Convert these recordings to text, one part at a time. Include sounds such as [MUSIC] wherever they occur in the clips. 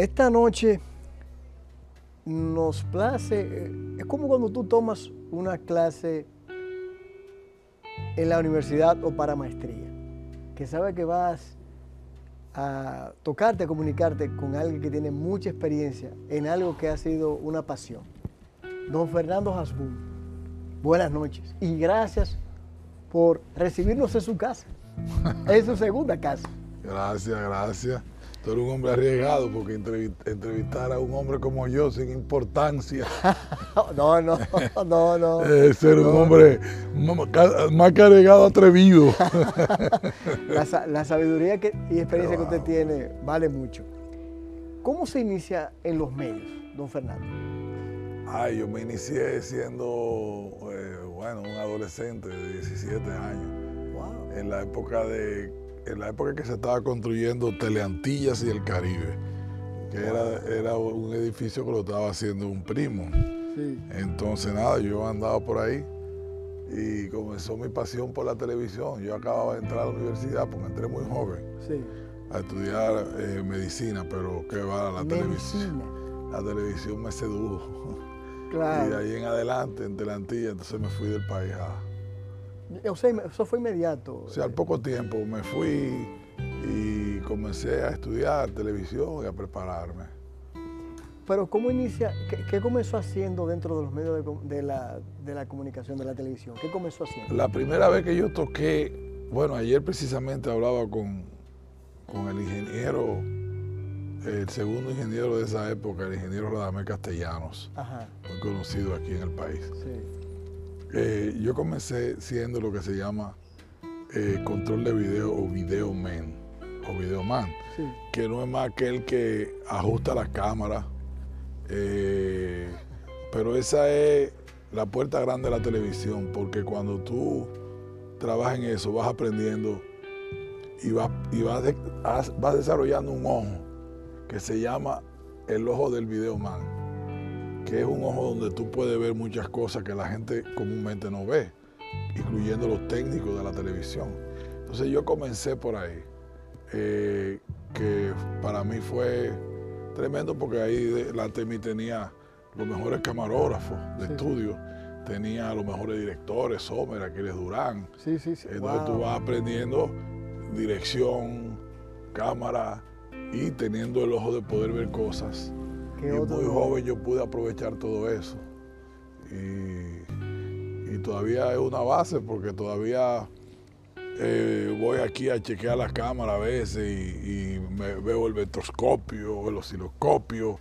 Esta noche nos place, eh, es como cuando tú tomas una clase en la universidad o para maestría, que sabes que vas a tocarte, a comunicarte con alguien que tiene mucha experiencia en algo que ha sido una pasión. Don Fernando Hasbun, buenas noches y gracias por recibirnos en su casa, en su segunda casa. Gracias, gracias. Tú eres un hombre arriesgado porque entrevistar a un hombre como yo sin importancia. [LAUGHS] no, no, no, no. [LAUGHS] Ser un hombre más que arriesgado, atrevido. [LAUGHS] la, sabiduría y experiencia que usted tiene vale mucho. ¿Cómo se inicia en los medios, don Fernando? Ay, yo me inicié siendo, eh, bueno, un adolescente de 17 años. Wow. En la época de en la época que se estaba construyendo Teleantillas y el Caribe, que era, era un edificio que lo estaba haciendo un primo. Entonces, nada, yo andaba por ahí y comenzó mi pasión por la televisión. Yo acababa de entrar a la universidad porque entré muy joven a estudiar eh, medicina, pero qué va la televisión. La televisión me sedujo. [LAUGHS] Claro. Y de ahí en adelante, en Teleantillas, entonces me fui del país a o sea, eso fue inmediato. O sea, al poco tiempo me fui y comencé a estudiar televisión y a prepararme. Pero ¿cómo inicia, qué, comenzó haciendo dentro de los medios de, la, comunicación, de la televisión? ¿Qué comenzó haciendo? La primera vez que yo toqué, bueno, ayer precisamente hablaba con, con el ingeniero, el segundo ingeniero de esa época, el ingeniero Radamé Castellanos, muy conocido aquí en el país. Sí. Eh, yo comencé siendo lo que se llama eh, control de video o video man o video man, que no es más que el que ajusta la cámara, eh, pero esa es la puerta grande de la televisión, porque cuando tú trabajas en eso vas aprendiendo y vas, y vas desarrollando un ojo que se llama el ojo del video man que es un ojo donde tú puedes ver muchas cosas que la gente comúnmente no ve, incluyendo los técnicos de la televisión. Entonces yo comencé por ahí, eh, que para mí fue tremendo porque ahí la TEMI tenía los mejores camarógrafos de estudio, tenía los mejores directores, Sommer, Aquiles Durán. Sí, sí, sí. Entonces tú vas aprendiendo dirección, cámara y teniendo el ojo de poder ver cosas y muy joven yo pude aprovechar todo eso. Y, todavía es una base porque todavía eh, voy aquí a chequear las cámaras a veces y, me veo el vectroscopio, el osciloscopio,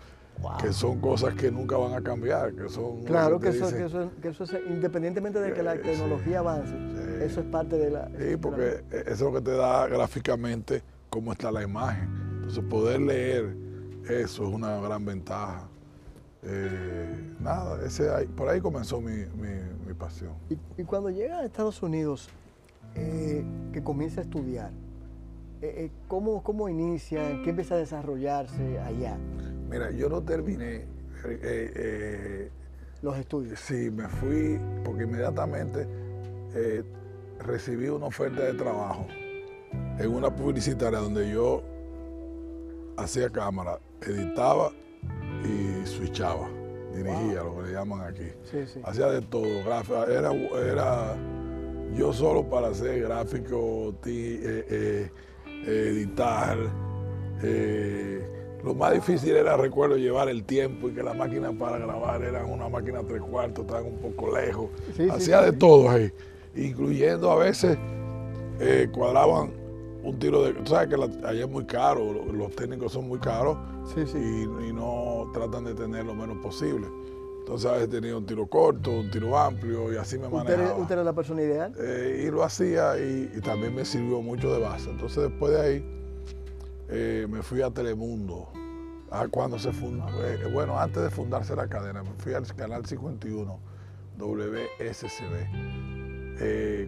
que son cosas que nunca van a cambiar, que son... Claro, que, eso, es, independientemente de que la tecnología avance, eso es parte de la... Sí, porque eso es lo que te da gráficamente cómo está la imagen. Entonces poder leer eso es una gran ventaja. Eh, nada, ese, por ahí comenzó mi, pasión. Y, cuando llega a Estados Unidos, eh, que comienza a estudiar, eh, ¿cómo, ¿cómo, inicia? ¿Qué empieza a desarrollarse allá? Mira, yo no terminé los estudios. Sí, me fui porque inmediatamente recibí una oferta de trabajo en una publicitaria donde yo hacía cámara editaba y switchaba, dirigía, lo que le llaman aquí. Hacía de todo, era, era yo solo para hacer gráfico, eh, eh, editar. Eh, lo más difícil era, recuerdo, llevar el tiempo y que la máquina para grabar era una máquina tres cuartos, estaban un poco lejos. Hacía de todo ahí, incluyendo a veces cuadraban un tiro de. Tú sabes que allá es muy caro, los, técnicos son muy caros Y, no tratan de tener lo menos posible. Entonces a veces tenía un tiro corto, un tiro amplio y así me manejaba. ¿Usted, era la persona ideal? Eh, y lo hacía y, también me sirvió mucho de base. Entonces después de ahí eh, me fui a Telemundo. A cuando se fundó, eh, bueno, antes de fundarse la cadena, me fui al canal 51, WSCB.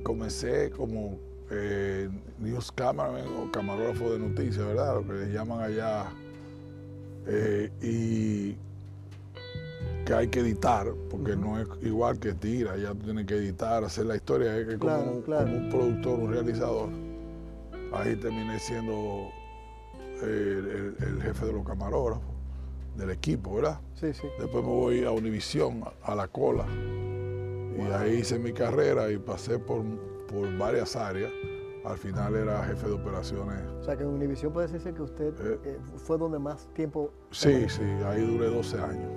comencé como eh, news cameraman o camarógrafo de noticias, ¿verdad? Lo que le llaman allá. Eh, y que hay que editar, porque no es igual que tira, ya tú tienes que editar, hacer la historia, es como, un productor, un realizador. Ahí terminé siendo eh, el, jefe de los camarógrafos. del equipo, ¿verdad? Sí, sí. Después me voy a Univisión, a la cola. Y ahí hice mi carrera y pasé por, por varias áreas. Al final era jefe de operaciones. O sea que en Univisión puede decirse que usted eh, eh, fue donde más tiempo... Sí, sí, ahí duré 12 años.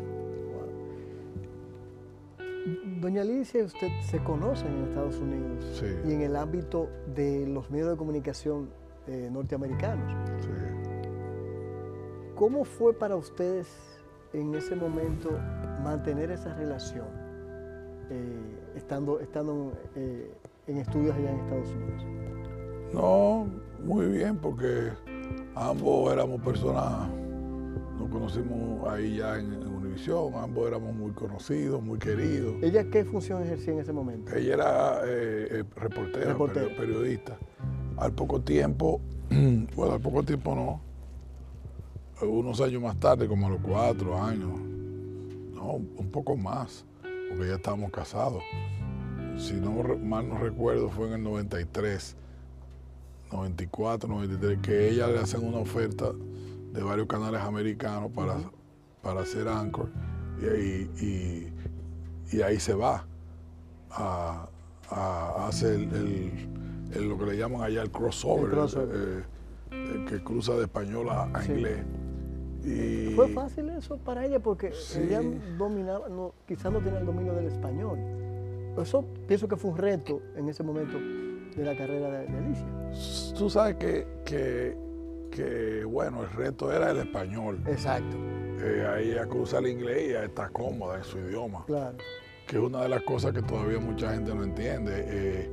Doña Alicia, usted se conoce en Estados Unidos y en el ámbito de los medios de comunicación eh, norteamericanos. Sí. ¿Cómo fue para ustedes en ese momento mantener esa relación estando, estando en estudios allá en Estados Unidos? No, muy bien, porque ambos éramos personas, nos conocimos ahí ya en, Univisión, ambos éramos muy conocidos, muy queridos. ¿Ella qué función ejercía en ese momento? Ella era eh, eh, reportera, periodista. Al poco tiempo, [CLEARS THROAT] bueno, al poco tiempo no, unos años más tarde, como a los cuatro años, no, un poco más, porque ya estábamos casados. Si no mal no recuerdo, fue en el 93 94, 93, que ella le hacen una oferta de varios canales americanos para, para hacer Anchor y, y, ahí se va a, hacer el, lo que le llaman allá el crossover, eh, que cruza de español a, inglés. Y, ¿Fue fácil eso para ella? Porque ella dominaba, no, quizás no tenía el dominio del español. Eso pienso que fue un reto en ese momento de la carrera de, Alicia. Tú sabes que, que, bueno, el reto era el español. Exacto. Eh, ahí ella cruza el inglés y ella está cómoda en su idioma. Claro. Que es una de las cosas que todavía mucha gente no entiende. Eh,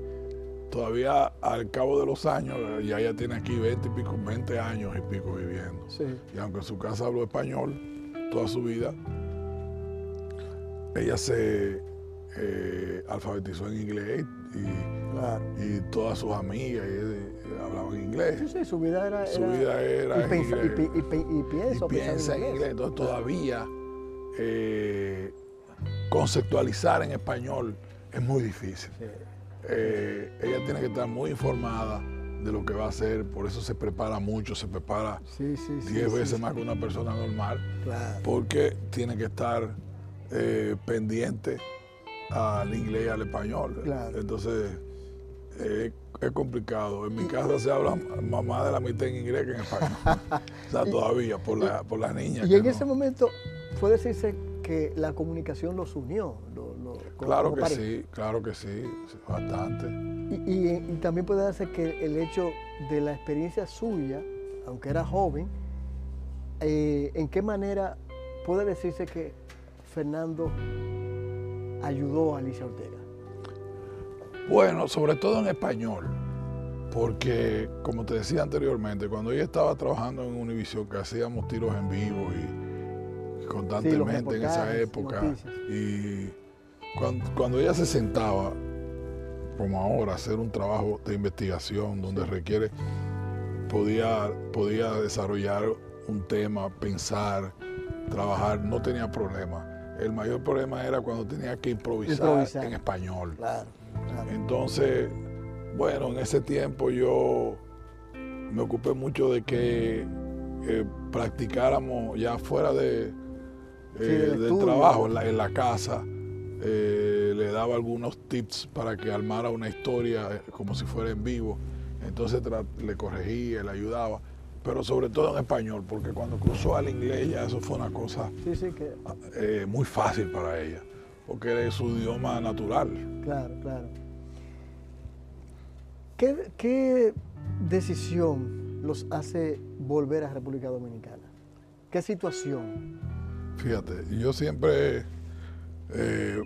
todavía al cabo de los años, ya ella tiene aquí 20 y pico, 20 años y pico viviendo. Sí. Y aunque en su casa habló español toda su vida, ella se eh, alfabetizó en inglés y, y todas sus amigas hablaban inglés. Sí, sí, su vida era. Su vida era. Y, y, piensa, en inglés. Entonces, todavía eh, conceptualizar en español es muy difícil. Eh, ella tiene que estar muy informada de lo que va a hacer, por eso se prepara mucho, se prepara 10 veces más que una persona normal, porque tiene que estar eh, pendiente al inglés y al español. Entonces, eh, es complicado. En mi casa se habla más de la mitad en inglés que en español. [LAUGHS] o sea, todavía, por, la, por las niñas. Y en ese momento, puede decirse que la comunicación los unió. claro que sí, claro que sí, bastante. Y, también puede darse que el hecho de la experiencia suya, aunque era joven, eh, ¿en qué manera puede decirse que Fernando ayudó a Alicia Ortega? Bueno, sobre todo en español, porque como te decía anteriormente, cuando ella estaba trabajando en Univision, que hacíamos tiros en vivo y, constantemente en esa época, y cuando, ella se sentaba, como ahora, hacer un trabajo de investigación donde requiere, podía, podía desarrollar un tema, pensar, trabajar, no tenía problema el mayor problema era cuando tenía que improvisar, en español. Entonces, bueno, en ese tiempo yo me ocupé mucho de que eh, practicáramos ya fuera de, eh, del, trabajo, en la, casa. Eh, le daba algunos tips para que armara una historia como si fuera en vivo. Entonces le corregía, le ayudaba pero sobre todo en español, porque cuando cruzó al inglés ya eso fue una cosa eh, muy fácil para ella, porque era su idioma natural. Claro, claro. ¿Qué, decisión los hace volver a República Dominicana? ¿Qué situación? Fíjate, yo siempre, eh,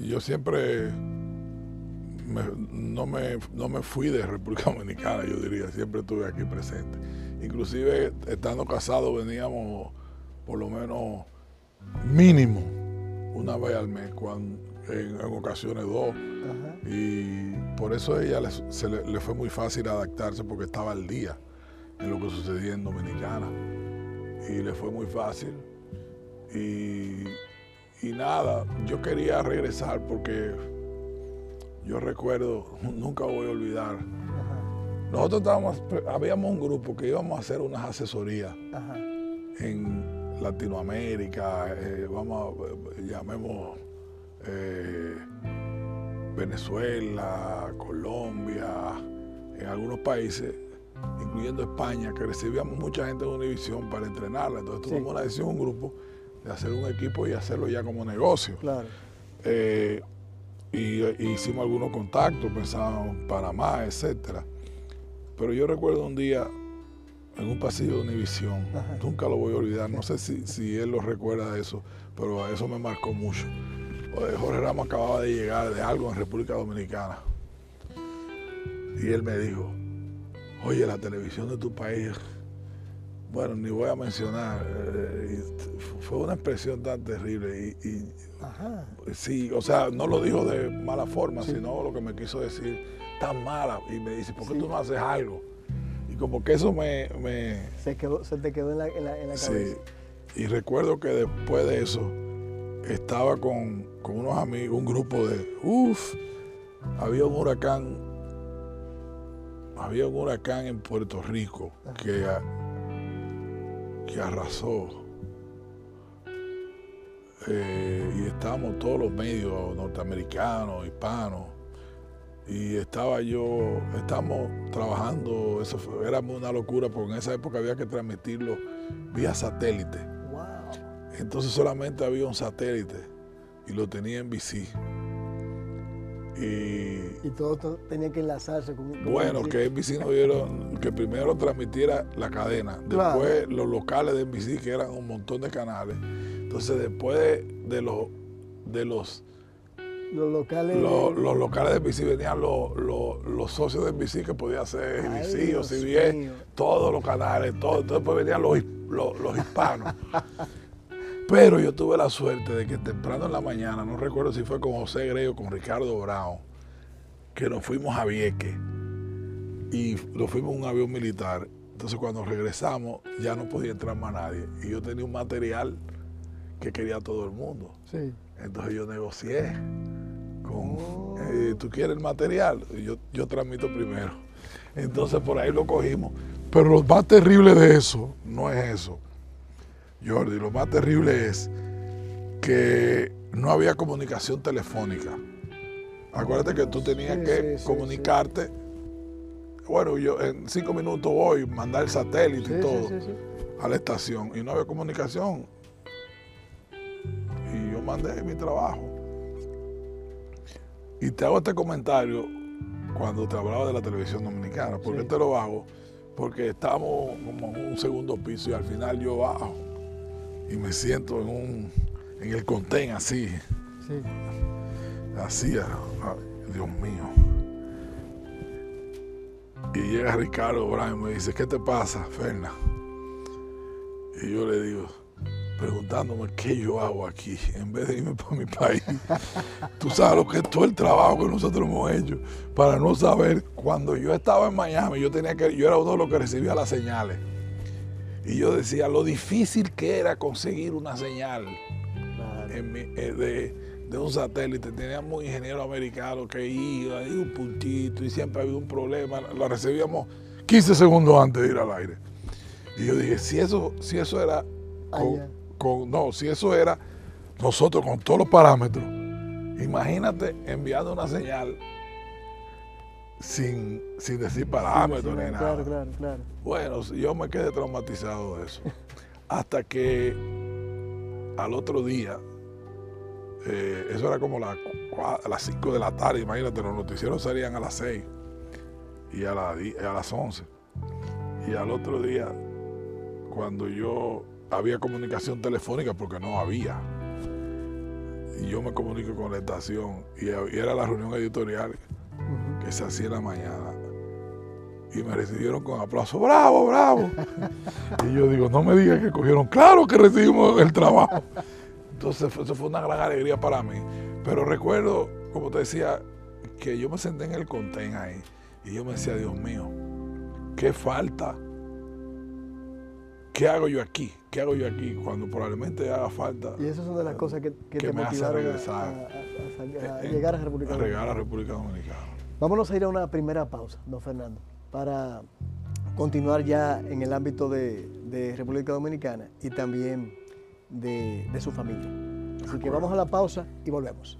yo siempre no, me, no me fui de República [LAUGHS] Dominicana, yo diría, siempre estuve aquí presente. Inclusive estando casado veníamos por lo menos mínimo una vez al mes, cuando, en, ocasiones dos. Y por eso a ella le, se le, fue muy fácil adaptarse porque estaba al día en lo que sucedía en Dominicana. Y le fue muy fácil. Y, y nada, yo quería regresar porque yo recuerdo, [LAUGHS] nunca voy a olvidar. Nosotros estábamos, habíamos un grupo que íbamos a hacer unas asesorías en Latinoamérica, eh, vamos, a, llamemos Venezuela, Colombia, en algunos países, incluyendo España, que recibíamos mucha gente de Univisión para entrenarla. Entonces tomamos una decisión, un grupo, de hacer un equipo y hacerlo ya como negocio. Claro. Eh, y, hicimos algunos contactos, pensábamos en Panamá, etcétera. Pero yo recuerdo un día en un pasillo de Univisión, nunca lo voy a olvidar, no sé si, si él lo recuerda de eso, pero eso me marcó mucho. Jorge Ramos acababa de llegar de algo en República Dominicana. Y él me dijo, oye, la televisión de tu país, bueno, ni voy a mencionar, eh, fue una expresión tan terrible. Y, sí, o sea, no lo dijo de mala forma, sino lo que me quiso decir, tan mala. Y me dice, ¿por qué tú no haces algo? Y como que eso me... Se, se te quedó en la, en la, cabeza. Sí. Y recuerdo que después de eso, estaba con, unos amigos, un grupo de, uff, había un huracán, había un huracán en Puerto Rico que, que arrasó. Eh, estábamos todos los medios norteamericanos, hispanos, y estaba yo, estábamos trabajando, eso era una locura porque en esa época había que transmitirlo vía satélite entonces solamente había un satélite y lo tenía en bici. Y, y todo, tenía que enlazarse con, Bueno, que NBC nos dieron que primero transmitiera la cadena, después los locales de NBC, que eran un montón de canales. Entonces, después de, los de los los locales los, locales de NBC venían los, socios de NBC que podía ser NBC o CBS, todos los canales, todo. Entonces, después venían los, los hispanos. Pero yo tuve la suerte de que temprano en la mañana, no recuerdo si fue con José Grey o con Ricardo Brown, que nos fuimos a Vieque y nos fuimos en un avión militar. Entonces cuando regresamos ya no podía entrar más nadie. Y yo tenía un material que quería todo el mundo. Sí. Entonces yo negocié con, oh. eh, ¿tú quieres el material? Yo, yo transmito primero. Entonces por ahí lo cogimos. Pero lo más terrible de eso no es eso Jordi, lo más terrible es que no había comunicación telefónica. Acuérdate que tú tenías que comunicarte. bueno, yo en cinco minutos voy, mandar el satélite y todo a la estación. Y no había comunicación. Mandé mi trabajo. Y te hago este comentario cuando te hablaba de la televisión dominicana. ¿Por qué te lo hago? Porque estamos como en un segundo piso y al final yo bajo y me siento en un en el contén así. Sí. Así, Dios mío. Y llega Ricardo Brown y me dice, ¿qué te pasa, Ferna? Y yo le digo, preguntándome qué yo hago aquí, en vez de irme para mi país. Tú sabes lo que es todo el trabajo que nosotros hemos hecho para no saber. Cuando yo estaba en Miami, yo tenía que, yo era uno de los que recibía las señales. Y yo decía lo difícil que era conseguir una señal eh, de, un satélite. Teníamos ingenieros americanos que iba, y un puntito, y siempre había un problema. Lo recibíamos 15 segundos antes de ir al aire. Y yo dije, si eso, si eso era con, no, si eso era nosotros con todos los parámetros, imagínate enviando una señal sin, sin decir parámetros ni nada. Claro, claro, claro. Bueno, yo me quedé traumatizado de eso. [LAUGHS] Hasta que al otro día, eh, eso era como a las 5 de la tarde, imagínate, los noticieros salían a las 6 y a, a las 11. Y al otro día, cuando yo había comunicación telefónica, porque no había, y yo me comunico con la estación, y era la reunión editorial, que se hacía en la mañana. Y me recibieron con aplauso, bravo, bravo. [LAUGHS] y yo digo, no me digas que cogieron, claro que recibimos el trabajo. Entonces eso fue una gran alegría para mí. Pero recuerdo, como te decía, que yo me senté en el contén ahí y yo me decía, Dios mío, qué falta. ¿Qué hago yo aquí? ¿Qué hago yo aquí cuando probablemente haga falta? Y esas son de las cosas que, te motivaron a, llegar a República A llegar a República Dominicana. Vámonos a ir a una primera pausa, don Fernando, para continuar ya en el ámbito de, República Dominicana y también de, de su familia. Así que vamos a la pausa y volvemos.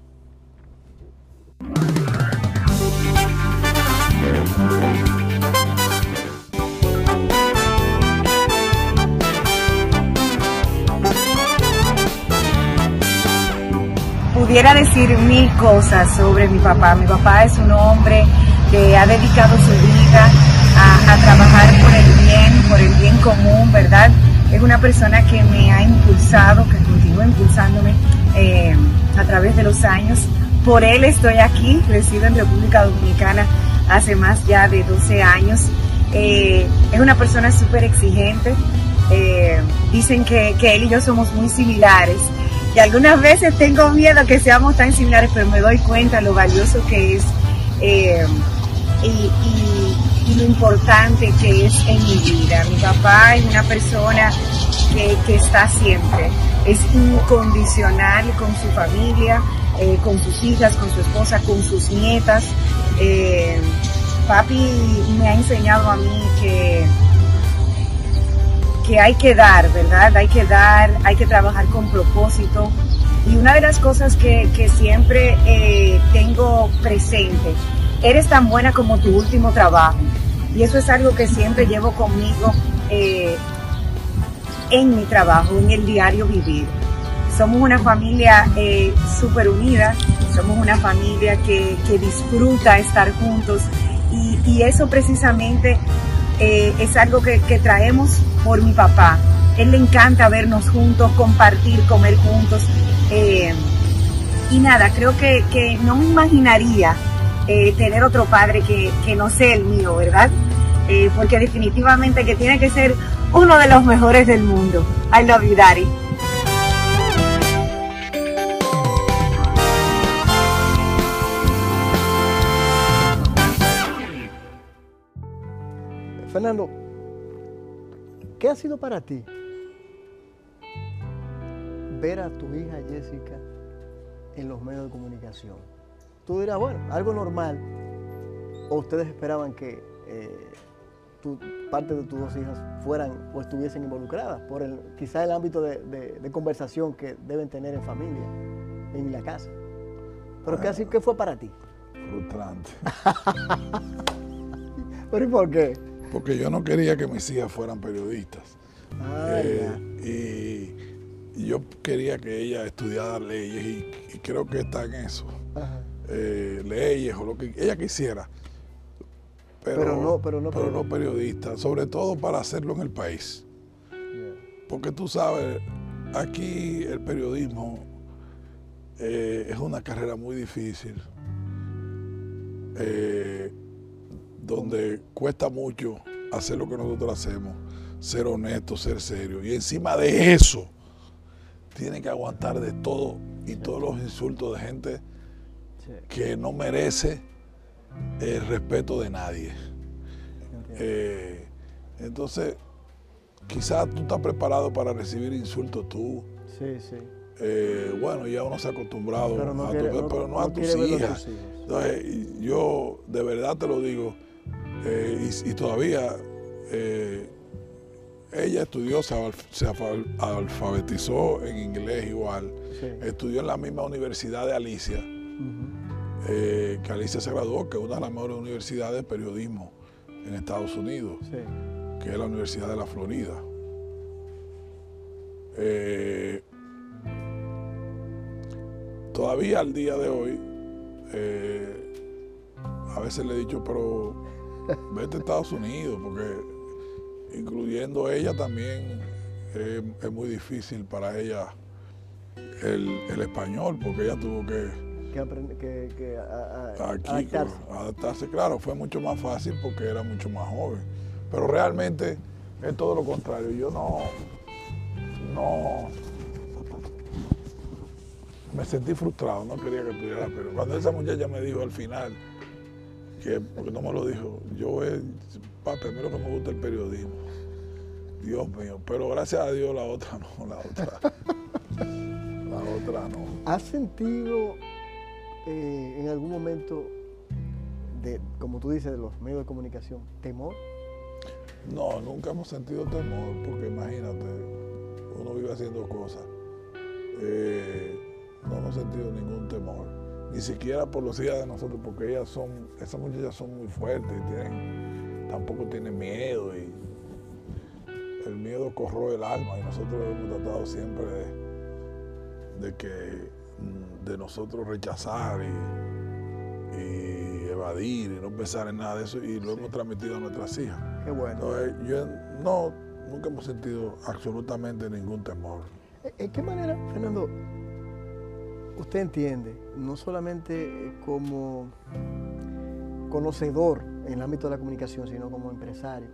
Pudiera decir mil cosas sobre mi papá. Mi papá es un hombre que ha dedicado su vida a, trabajar por el bien, por el bien común, ¿verdad? Es una persona que me ha impulsado, que continúa impulsándome eh, a través de los años. Por él estoy aquí, resido en República Dominicana hace más ya de 12 años. Eh, es una persona súper exigente. Eh, dicen que, que él y yo somos muy similares y algunas veces tengo miedo que seamos tan similares, pero me doy cuenta lo valioso que es eh, y, lo importante que es en mi vida. Mi papá es una persona que, está siempre, es incondicional con su familia, eh, con sus hijas, con su esposa, con sus nietas. Eh, papi me ha enseñado a mí que que hay que dar, ¿verdad? Hay que dar, hay que trabajar con propósito. Y una de las cosas que, siempre eh, tengo presente, eres tan buena como tu último trabajo. Y eso es algo que siempre llevo conmigo eh, en mi trabajo, en el diario vivir. Somos una familia eh, súper unida, somos una familia que, disfruta estar juntos y, eso precisamente es algo que traemos por mi papá. Él le encanta vernos juntos, compartir, comer juntos. Eh, y nada, creo que, no me imaginaría eh, tener otro padre que, no sea el mío, ¿verdad? Eh, porque definitivamente que tiene que ser uno de los mejores del mundo. I love you, Daddy. Fernando, ¿Qué ha sido para ti ver a tu hija Jessica en los medios de comunicación? Tú dirás, bueno, algo normal. ¿O ustedes esperaban que eh, parte de tus dos hijas fueran o estuviesen involucradas por el, quizá el ámbito de, conversación que deben tener en familia, en la casa? Pero ¿qué, ¿qué fue para ti? Frustrante. [LAUGHS] ¿Pero y por qué? Porque yo no quería que mis hijas fueran periodistas. Ah, eh, y, yo quería que ella estudiara leyes y, creo que está en eso. Eh, leyes o lo que ella quisiera. Pero, no, pero, no, pero no periodista, sobre todo para hacerlo en el país. Porque tú sabes, aquí el periodismo eh, es una carrera muy difícil donde cuesta mucho hacer lo que nosotros hacemos, ser honesto, ser serio. Y encima de eso, tiene que aguantar de todo y todos los insultos de gente que no merece el respeto de nadie. Eh, entonces, quizás tú estás preparado para recibir insultos tú. Sí, sí. Eh, bueno, ya uno se ha acostumbrado, pero no, a, pero no a tus hijas. Entonces, yo de verdad te lo digo, eh, y, todavía eh, ella estudió, se, alfabetizó en inglés igual, estudió en la misma universidad de Alicia, eh, que Alicia se graduó, que es una de las mejores universidades de periodismo en Estados Unidos, que es la Universidad de la Florida. todavía al día de hoy, a veces le he dicho, pero [LAUGHS] vete a Estados Unidos, porque incluyendo ella también es muy difícil para ella el, español, porque ella tuvo que... Que, adaptarse. Claro, fue mucho más fácil porque era mucho más joven. Pero realmente es todo lo contrario. Yo no, no, me sentí frustrado, no quería que pudiera, pero cuando esa muchacha me dijo al final, que, porque no me lo dijo, yo es, para primero que me gusta el periodismo. Dios mío, pero gracias a Dios la otra no, la otra, la otra no. ¿Has sentido eh, en algún momento, de, como tú dices, de los medios de comunicación, temor? No, nunca hemos sentido temor, porque imagínate, uno vive haciendo cosas. eh, no hemos sentido ningún temor. Ni siquiera por los hijas de nosotros, porque ellas son, esas muchachas son muy fuertes y tienen, tampoco tienen miedo. Y el miedo corroe el alma y nosotros hemos tratado siempre de, que de nosotros rechazar y, evadir y no pensar en nada de eso y lo hemos transmitido a nuestras hijas. Qué bueno. yo no, nunca hemos sentido absolutamente ningún temor. ¿En qué manera, Fernando, usted entiende, no solamente como conocedor en el ámbito de la comunicación, sino como empresario,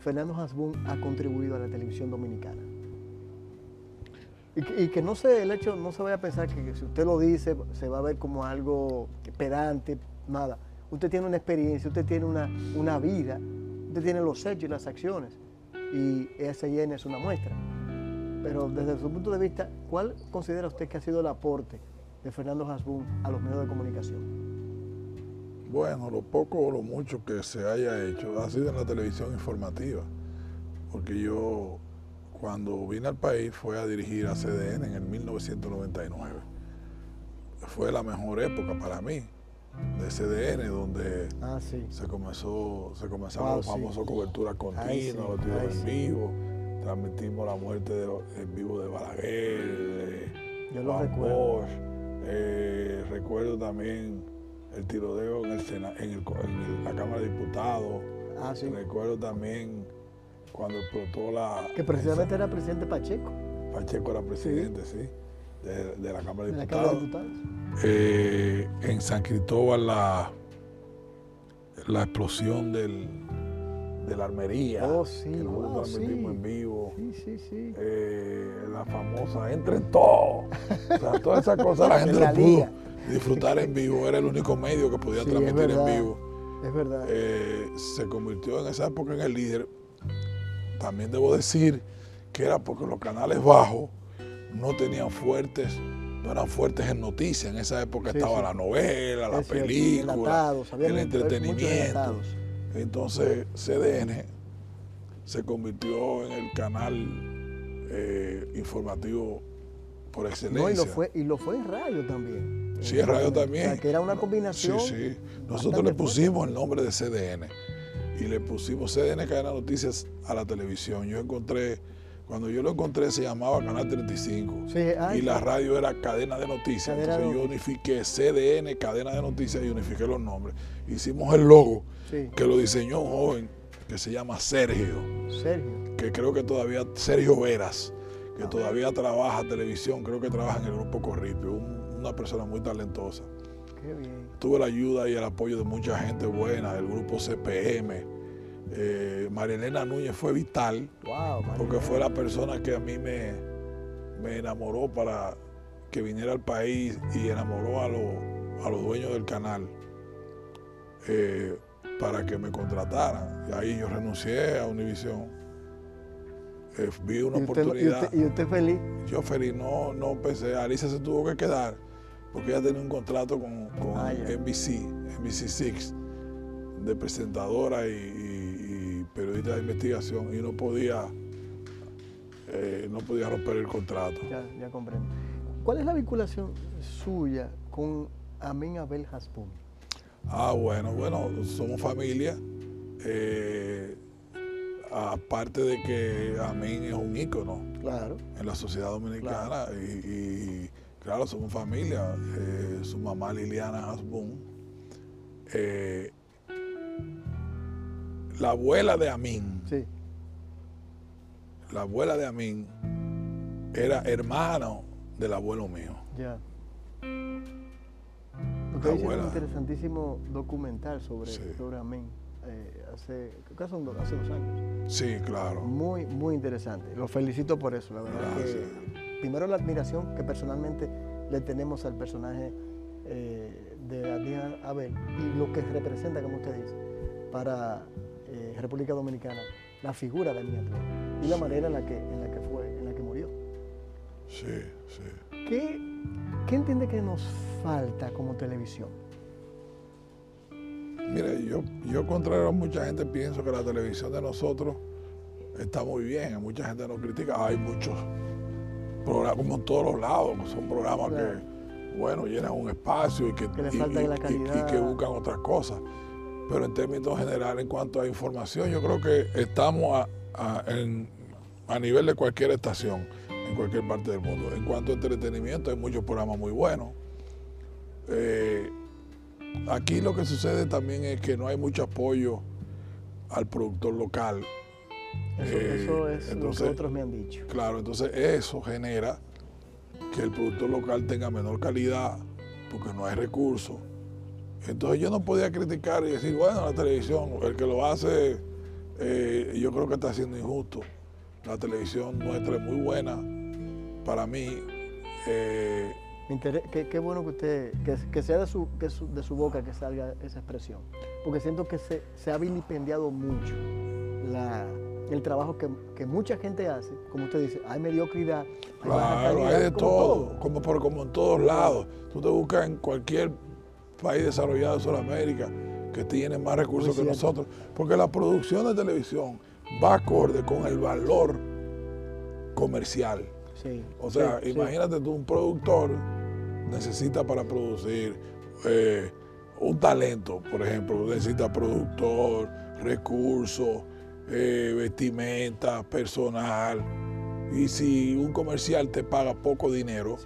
Fernando Hasbun ha contribuido a la televisión dominicana? Y que, no se, el hecho, no se vaya a pensar que, si usted lo dice, se va a ver como algo pedante, nada. Usted tiene una experiencia, usted tiene una, una vida, usted tiene los hechos y las acciones. Y SIN es una muestra. Pero desde su punto de vista, ¿cuál considera usted que ha sido el aporte de Fernando Hasbun a los medios de comunicación? Bueno, lo poco o lo mucho que se haya hecho ha sido en la televisión informativa, porque yo cuando vine al país fue a dirigir a CDN en el 1999. Fue la mejor época para mí de CDN, donde ah, se comenzó, se comenzaron los famosos coberturas continuas, los tiros en vivo, transmitimos la muerte en vivo de Balaguer, Yo lo recuerdo. Eh, recuerdo también el tirodeo en, el en, la Cámara de Diputados. Ah, recuerdo también cuando explotó la... Que precisamente era presidente Pacheco. Pacheco era presidente, sí, de, la Cámara de Diputados. Eh, en San Cristóbal la, la explosión del, de la armería. Oh, sí. Que nosotros transmitimos en vivo. Sí, sí, sí. Eh, la famosa Entre en todo. o sea, todas esas cosas la [LAUGHS] gente lo pudo disfrutar en vivo. Era el único medio que podía transmitir en vivo. Es verdad. Eh, se convirtió en esa época en el líder también debo decir que era porque los canales bajos no tenían fuertes, no eran fuertes en noticias. En esa época estaba la novela, la película, el entretenimiento. Entonces CDN se convirtió en el canal eh, informativo por excelencia. y, lo fue, y lo fue en radio también. Sí, en radio también. que era una combinación. Sí, sí. Nosotros le pusimos el nombre de CDN y le pusimos CDN Cadena Noticias a la televisión. Yo encontré, cuando yo lo encontré se llamaba Canal 35 y la radio era Cadena de Noticias. Entonces yo unifiqué CDN, Cadena de Noticias y unifiqué los nombres. Hicimos el logo que lo diseñó un joven que se llama Sergio. Sergio. Que creo que todavía, Sergio Veras, que ah, todavía trabaja televisión, creo que trabaja en el grupo Corripio, una persona muy talentosa. Tuve la ayuda y el apoyo de mucha gente buena, del grupo CPM. Eh, Marilena Núñez fue vital, porque fue la persona que a mí me, me enamoró para que viniera al país y enamoró a, a los dueños del canal eh, para que me contrataran. Y ahí yo renuncié a Univision. Eh, vi una oportunidad. ¿y usted, feliz? Yo feliz, no, no pensé. Alicia se tuvo que quedar porque ella tenía un contrato con, ah, NBC, NBC Six, de presentadora y, periodista de investigación, y no podía, eh, no podía romper el contrato. Ya, ya comprendo. ¿Cuál es la vinculación suya con Amin Abel Haspun? Ah, bueno, bueno, somos familia. Eh, aparte de que Amin es un ícono claro. en la sociedad dominicana y Claro, somos familia. Eh, su mamá Liliana Hasbun. Eh, la abuela de Amin. Sí. La abuela de Amin era hermano del abuelo mío. Ya. Usted hizo un interesantísimo documental sobre, sobre Amin. Eh, hace, hace dos años. Sí, claro. Muy, muy interesante. Lo felicito por eso, la verdad. Que, primero la admiración que personalmente le tenemos al personaje eh, de Adrián Abel y lo que representa, como usted dice, para eh, República Dominicana, la figura de Adrián y la manera en la que, en la que fue, en la que murió. Sí, sí. ¿Qué, qué entiende que nos falta como televisión? Mire, yo, yo contrario a mucha gente pienso que la televisión de nosotros está muy bien, mucha gente nos critica, hay muchos como en todos los lados, son programas que, bueno, llenan un espacio y que, y, que buscan otras cosas. Pero en términos generales, en cuanto a información, yo creo que estamos a, a nivel de cualquier estación en cualquier parte del mundo. En cuanto a entretenimiento, hay muchos programas muy buenos. Eh, aquí lo que sucede también es que no hay mucho apoyo al productor local. Eso, eh, es lo que otros me han dicho. Claro, entonces eso genera que el productor local tenga menor calidad porque no hay recursos. Entonces yo no podía criticar y decir, bueno, la televisión, el que lo hace, eh, yo creo que está siendo injusto. La televisión nuestra es muy buena. Para mí, eh, qué, bueno que usted, que, sea de su, de su boca que salga esa expresión, porque siento que se, se ha vilipendiado mucho el trabajo que, mucha gente hace, como usted dice, hay mediocridad. claro, hay de todo, Como, por, como en todos lados. Tú te buscas en cualquier país desarrollado de Sudamérica que tiene más recursos que nosotros, porque la producción de televisión va acorde con el valor comercial. o sea, imagínate tú, un productor necesita para producir eh, un talento, por ejemplo, necesita productor, recursos, eh, vestimenta, personal. Y si un comercial te paga poco dinero,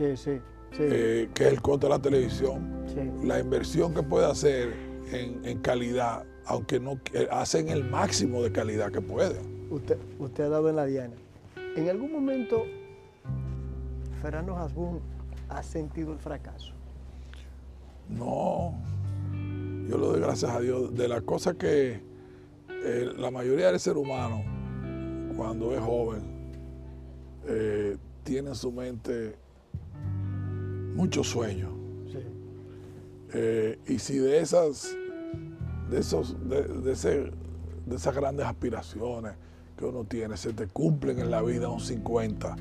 eh, que es el costo de la televisión, la inversión que puede hacer en, calidad, aunque no hacen el máximo de calidad que puede. Usted, usted ha dado en la diana. ¿En algún momento Fernando Hasbun ha sentido el fracaso? No, yo lo doy gracias a Dios. De las cosas que eh, la mayoría del ser humano, cuando es joven, eh, tiene en su mente muchos sueños. Eh, y si de esas, de esos, de, de esas grandes aspiraciones que uno tiene se te cumplen en la vida un 50,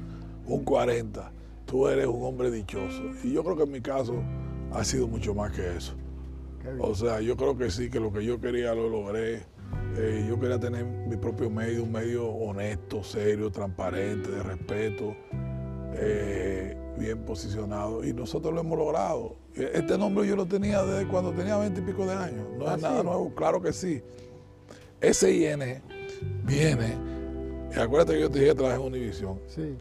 un 40, tú eres un hombre dichoso. Y yo creo que en mi caso ha sido mucho más que eso. O sea, yo creo que sí, que lo que yo quería lo logré. Eh, yo quería tener mi propio medio, un medio honesto, serio, transparente, de respeto, eh, bien posicionado. Y nosotros lo hemos logrado. Este nombre yo lo tenía desde cuando tenía 20 y pico de años. No es ah, nada nuevo, claro que sí. SIN viene acuérdate que yo te dije que trabajé en Univision. Sí.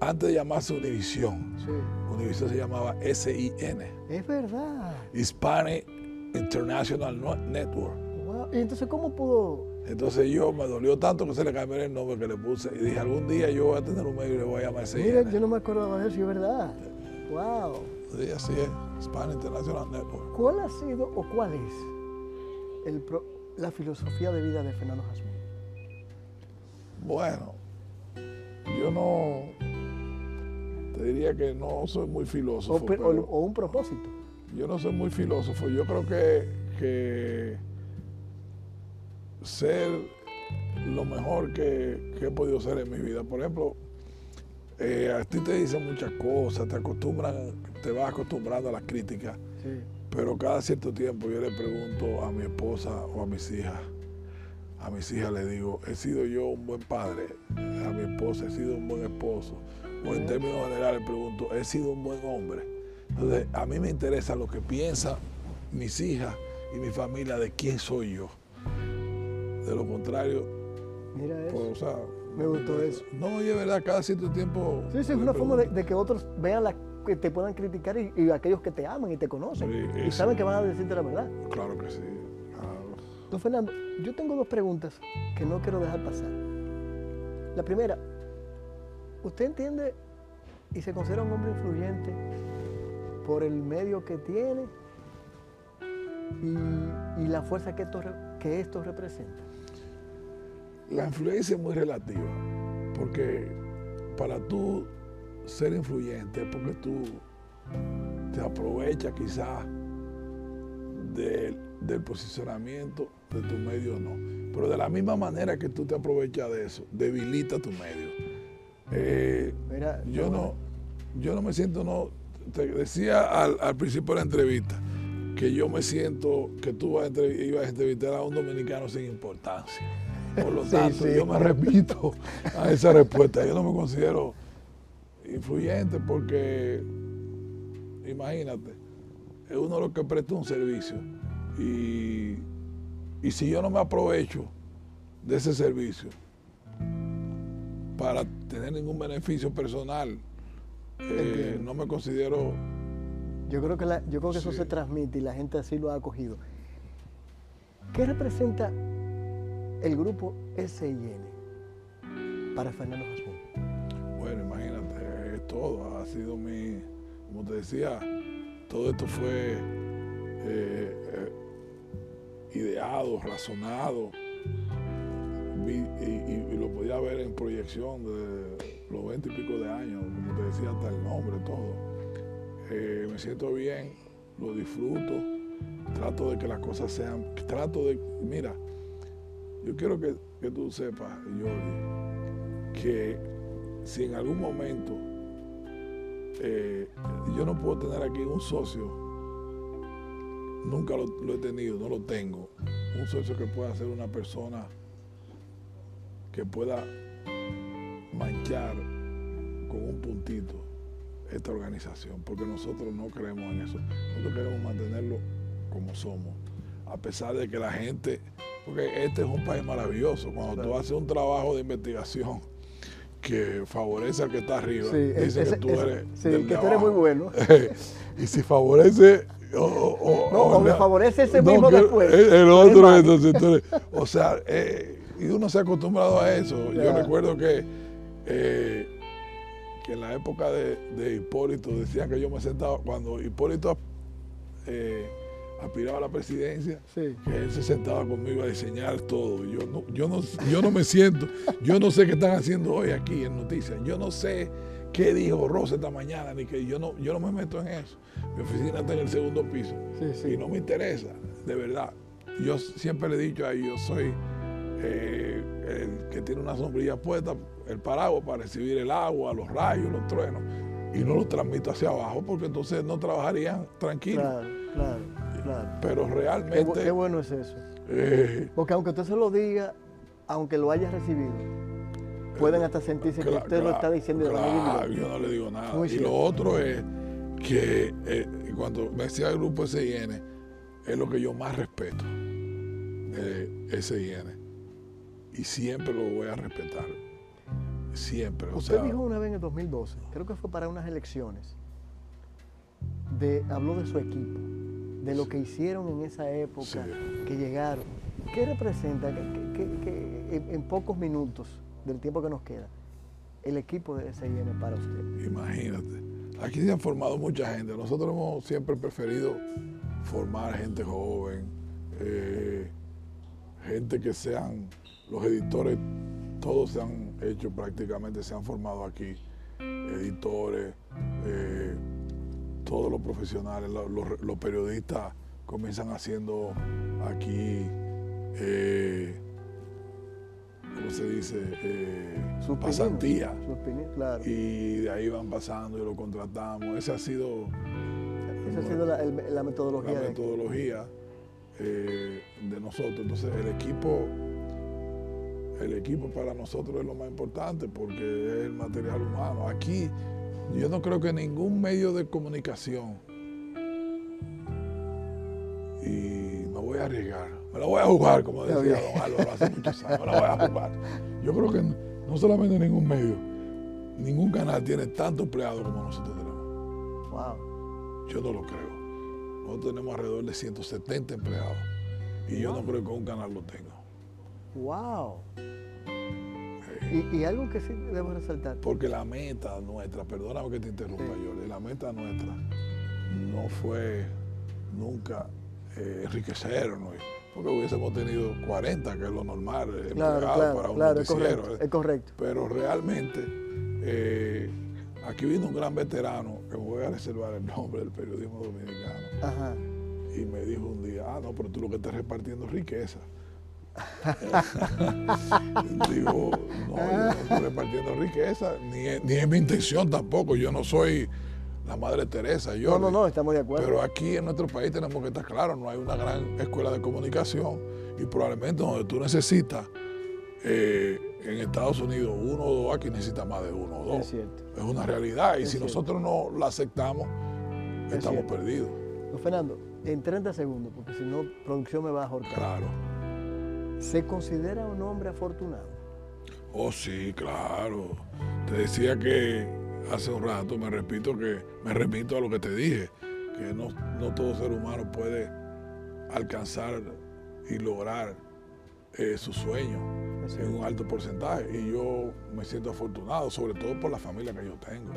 antes de llamarse Univision, sí. Univision se llamaba SIN. Es verdad. Hispanic International Network. ¿Y entonces cómo pudo? Entonces yo me dolió tanto que se le cambió el nombre que le puse y dije, algún día yo voy a tener un medio y le voy a llamar SIN. Mira, yo no me acordaba de eso, es verdad. Wow. Sí, así es. Hispanic International Network. ¿Cuál ha sido o cuál es el la filosofía de vida de Fernando Jasmine? Bueno, yo no te diría que no soy muy filósofo. O, un propósito. Yo no soy muy filósofo. Yo creo que, que ser lo mejor que, he podido ser en mi vida. Por ejemplo, eh, a ti te dicen muchas cosas, te acostumbran, te vas acostumbrando a las críticas. Pero cada cierto tiempo yo le pregunto a mi esposa o a mis hijas, a mis hijas les digo, he sido yo un buen padre, a mi esposa he sido un buen esposo, o en términos generales pregunto, he sido un buen hombre. Entonces, a mí me interesa lo que piensan mis hijas y mi familia de quién soy yo. De lo contrario, Mira pues, me gustó eso. No, y es verdad, cada cierto tiempo. Sí, sí, es una forma de, que otros vean la, que te puedan criticar y, aquellos que te aman y te conocen y saben que van a decirte la verdad. Claro que sí. Don Fernando, yo tengo dos preguntas que no quiero dejar pasar. La primera, ¿usted entiende y se considera un hombre influyente por el medio que tiene y, la fuerza que esto, que esto representa? La influencia es muy relativa, porque para tú ser influyente, porque tú te aprovechas quizás del posicionamiento de tu medio no. Pero de la misma manera que tú te aprovechas de eso, debilita tu medio. Eh, yo no, yo no me siento, no, te decía al, principio de la entrevista que yo me siento que tú ibas a entrevistar a un dominicano sin importancia. Por lo tanto, yo me [LAUGHS] repito a esa respuesta. Yo no me considero influyente porque, imagínate, es uno de los que presta un servicio y, y si yo no me aprovecho de ese servicio para tener ningún beneficio personal, eh, no me considero... Yo creo que, yo creo que eso se transmite y la gente así lo ha acogido. ¿Qué representa el grupo SIN para Fernando Jasmine? Bueno, imagínate, es todo. Ha sido mi, como te decía, todo esto fue eh, eh, ideado, razonado, y, lo podía ver en proyección de los 20 y pico de años, como te decía, hasta el nombre, todo. Eh, me siento bien, lo disfruto, trato de que las cosas sean, trato de, mira, yo quiero que, tú sepas, Jordi, que si en algún momento yo no puedo tener aquí un socio Nunca lo, he tenido, no lo tengo. Un socio que pueda ser una persona que pueda manchar con un puntito esta organización, porque nosotros no creemos en eso. Nosotros queremos mantenerlo como somos, a pesar de que la gente, porque este es un país maravilloso, cuando tú haces un trabajo de investigación que favorece al que está arriba, dice que tú eres, que tú eres muy bueno. [LAUGHS] y si favorece o, no, o me favorece ese mismo después. El, otro, entonces, o sea, eh, y uno se ha acostumbrado a eso. Yo recuerdo que, eh, que en la época de, Hipólito decían que yo me sentaba, cuando Hipólito eh, aspiraba a la presidencia, que él se sentaba conmigo a diseñar todo. Yo no, yo no, yo no me siento, yo no sé qué están haciendo hoy aquí en Noticias, yo no sé qué dijo Rosa esta mañana, ni que yo no, yo no me meto en eso. Mi oficina está en el segundo piso y no me interesa, de verdad. Yo siempre le he dicho a ellos, yo soy eh, el que tiene una sombrilla puesta, el paraguas para recibir el agua, los rayos, los truenos, y no los transmito hacia abajo porque entonces no trabajarían tranquilos. Claro, claro, claro. Pero realmente... Qué, bueno es eso. Eh, porque aunque usted se lo diga, aunque lo haya recibido, pueden hasta sentirse que usted lo está diciendo de claro, Yo no le digo nada. y lo otro es que eh, cuando me decía el grupo SIN, es lo que yo más respeto de SIN. Y siempre lo voy a respetar. Siempre. Usted dijo una vez en el 2012, creo que fue para unas elecciones, de, habló de su equipo, de lo que hicieron en esa época, que llegaron. ¿Qué representa que, en pocos minutos del tiempo que nos queda, el equipo de SIN para usted? Imagínate. Aquí se han formado mucha gente. Nosotros hemos siempre preferido formar gente joven, eh, gente que sean, los editores, todos se han hecho prácticamente, se han formado aquí, editores, eh, todos los profesionales, los, periodistas comienzan haciendo aquí eh, ¿cómo se dice? Eh, pasantía. claro. Y de ahí van pasando y lo contratamos. Esa ha sido... Esa ha sido la, metodología. La metodología eh, de nosotros. Entonces el equipo, el equipo para nosotros es lo más importante porque es el material humano. Aquí yo no creo que ningún medio de comunicación, y me voy a arriesgar, me la voy a jugar, como decía don Álvaro hace muchos años, me la voy a jugar. Yo creo que no solamente ningún medio, ningún canal tiene tanto empleados como nosotros tenemos. Wow. Yo no lo creo. Nosotros tenemos alrededor de 170 empleados. Y yo no creo que un canal lo tenga. ¡Wow! Y, algo que sí debo resaltar. Porque la meta nuestra, perdóname que te interrumpa, yo, la meta nuestra no fue nunca eh, enriquecer, ¿no? porque hubiésemos tenido 40, que es lo normal, eh, para un noticiero. Es correcto, Pero realmente, eh, aquí vino un gran veterano, que me voy a reservar el nombre del periodismo dominicano, y me dijo un día, ah, no, pero tú lo que estás repartiendo es riqueza. [LAUGHS] Digo, no, yo no estoy repartiendo riqueza, ni, ni es mi intención tampoco, yo no soy la Madre Teresa. Yo, no, no, no, estamos de acuerdo. Pero aquí en nuestro país tenemos que estar claros, no hay una gran escuela de comunicación y probablemente donde tú necesitas eh, en Estados Unidos uno o dos, aquí necesita más de uno o dos. Es cierto. Es una realidad y si nosotros no la aceptamos, estamos perdidos. Fernando, en 30 segundos, porque si no, producción me va a ahorcar. Claro. ¿Se considera un hombre afortunado? Oh, sí, claro. Te decía que hace un rato, me repito que me repito a lo que te dije, que no, todo ser humano puede alcanzar y lograr eh, su sueño en un alto porcentaje. Y yo me siento afortunado, sobre todo por la familia que yo tengo.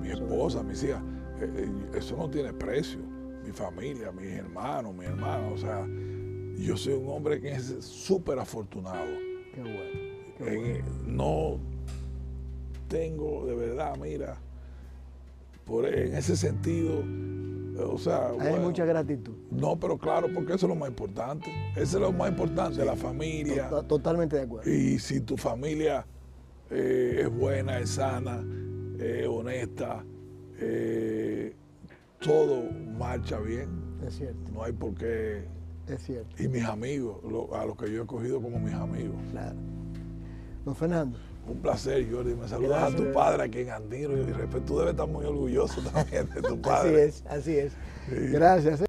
mi esposa, mis hijas. Eh, eh, eso no tiene precio. Mi familia, mis hermanos, mi hermano. O sea, yo soy un hombre que es súper afortunado. Qué bueno. no tengo de verdad, mira, por, en ese sentido, o sea... Hay mucha gratitud. No, pero claro, porque eso es lo más importante. Eso es lo más importante, la familia. totalmente de acuerdo. Y si tu familia eh, es buena, es sana, es honesta, eh, todo marcha bien. Es cierto. No hay por qué... Es cierto. Y mis amigos, a los que yo he cogido como mis amigos. Claro. Don Fernando. Un placer, Jordi. Me saludas a tu padre, a quien admiro y respeto. Tú debes estar muy orgulloso [LAUGHS] también de tu padre. Así es, así es. Gracias.